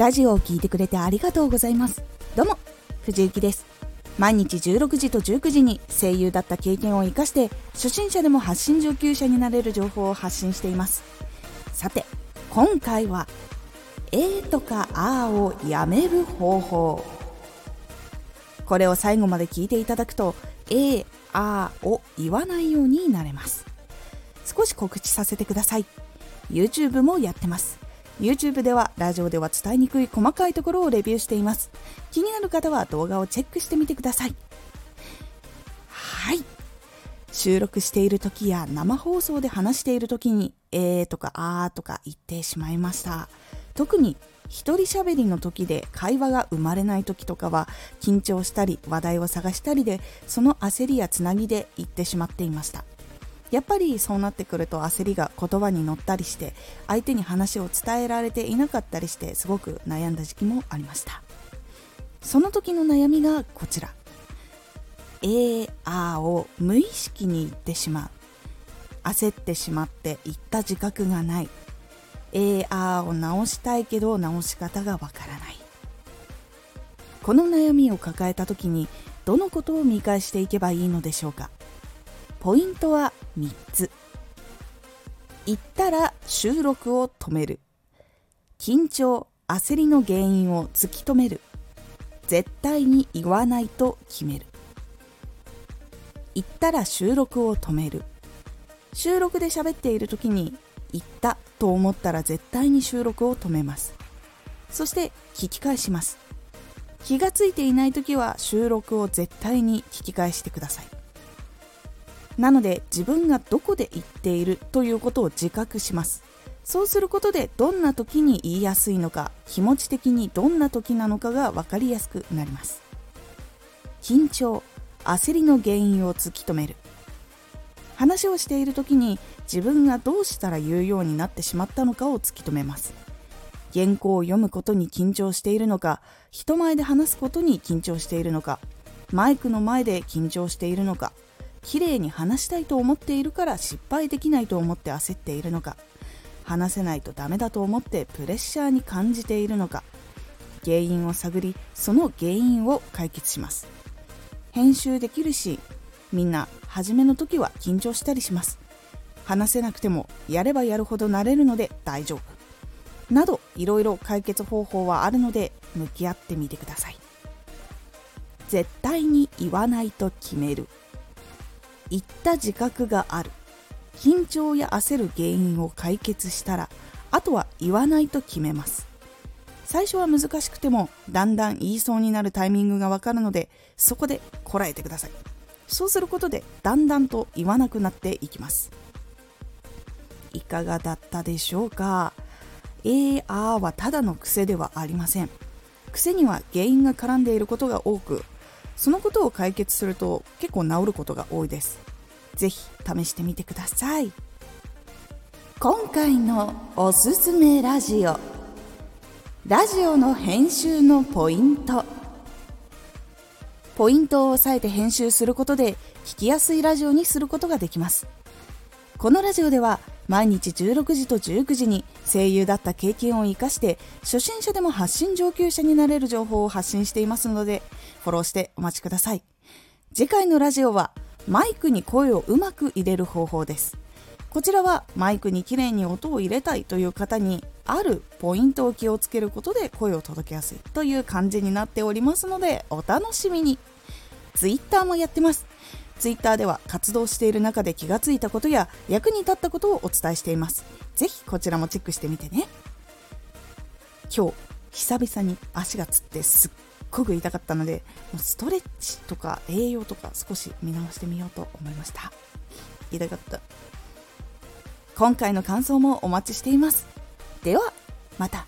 ラジオを聴いてくれてありがとうございます。どうも藤幸です。毎日16時と19時に声優だった経験を生かして初心者でも発信上級者になれる情報を発信しています。さて今回は A とか A をやめる方法。これを最後まで聞いていただくと A、A を言わないようになれます。少し告知させてください。YouTube もやってます。YouTube ではラジオでは伝えにくい細かいところをレビューしています。気になる方は動画をチェックしてみてください。はい。収録している時や生放送で話している時にえーとかあーとか言ってしまいました。特に一人喋りの時で会話が生まれない時とかは緊張したり話題を探したりでその焦りやつなぎで言ってしまっていました。やっぱりそうなってくると焦りが言葉に乗ったりして相手に話を伝えられていなかったりしてすごく悩んだ時期もありました。その時の悩みがこちら「えー、あー」を無意識に言ってしまう。焦ってしまって言った自覚がない「えー、あー」を直したいけど直し方がわからない。この悩みを抱えた時にどのことを見返していけばいいのでしょうか。ポイントは3つ。言ったら収録を止める。緊張焦りの原因を突き止める。絶対に言わないと決める。言ったら収録を止める。収録で喋っている時に言ったと思ったら絶対に収録を止めます。そして聞き返します。気がついていない時は収録を絶対に聞き返してください。なので自分がどこで言っているということを自覚します。そうすることでどんな時に言いやすいのか気持ち的にどんな時なのかが分かりやすくなります。緊張焦りの原因を突き止める。話をしている時に自分がどうしたら言うようになってしまったのかを突き止めます。原稿を読むことに緊張しているのか人前で話すことに緊張しているのかマイクの前で緊張しているのか綺麗に話したいと思っているから失敗できないと思って焦っているのか。話せないとダメだと思ってプレッシャーに感じているのか。原因を探りその原因を解決します。編集できるしみんな初めの時は緊張したりします。話せなくてもやればやるほど慣れるので大丈夫。などいろいろ解決方法はあるので向き合ってみてください。絶対に言わないと決める。言った自覚がある。緊張や焦る原因を解決したらあとは言わないと決めます。最初は難しくてもだんだん言いそうになるタイミングがわかるのでそこでこらえてください。そうすることでだんだんと言わなくなっていきます。いかがだったでしょうか？えー、あーはただの癖ではありません。癖には原因が絡んでいることが多くそのことを解決すると結構治ることが多いです。ぜひ試してみてください。今回のおすすめラジオ。ラジオの編集のポイント。ポイントを押さえて編集することで聞きやすいラジオにすることができます。このラジオでは毎日16時と19時に声優だった経験を生かして初心者でも発信上級者になれる情報を発信していますのでフォローしてお待ちください。次回のラジオはマイクに声をうまく入れる方法です。こちらはマイクにきれいに音を入れたいという方にあるポイントを気をつけることで声を届けやすいという感じになっておりますのでお楽しみに。Twitter もやってます。ツイッターでは活動している中で気がついたことや役に立ったことをお伝えしています。ぜひこちらもチェックしてみてね。今日、久々に足がつってすっごく痛かったので、ストレッチとか栄養とか少し見直してみようと思いました。痛かった。今回の感想もお待ちしています。では、また。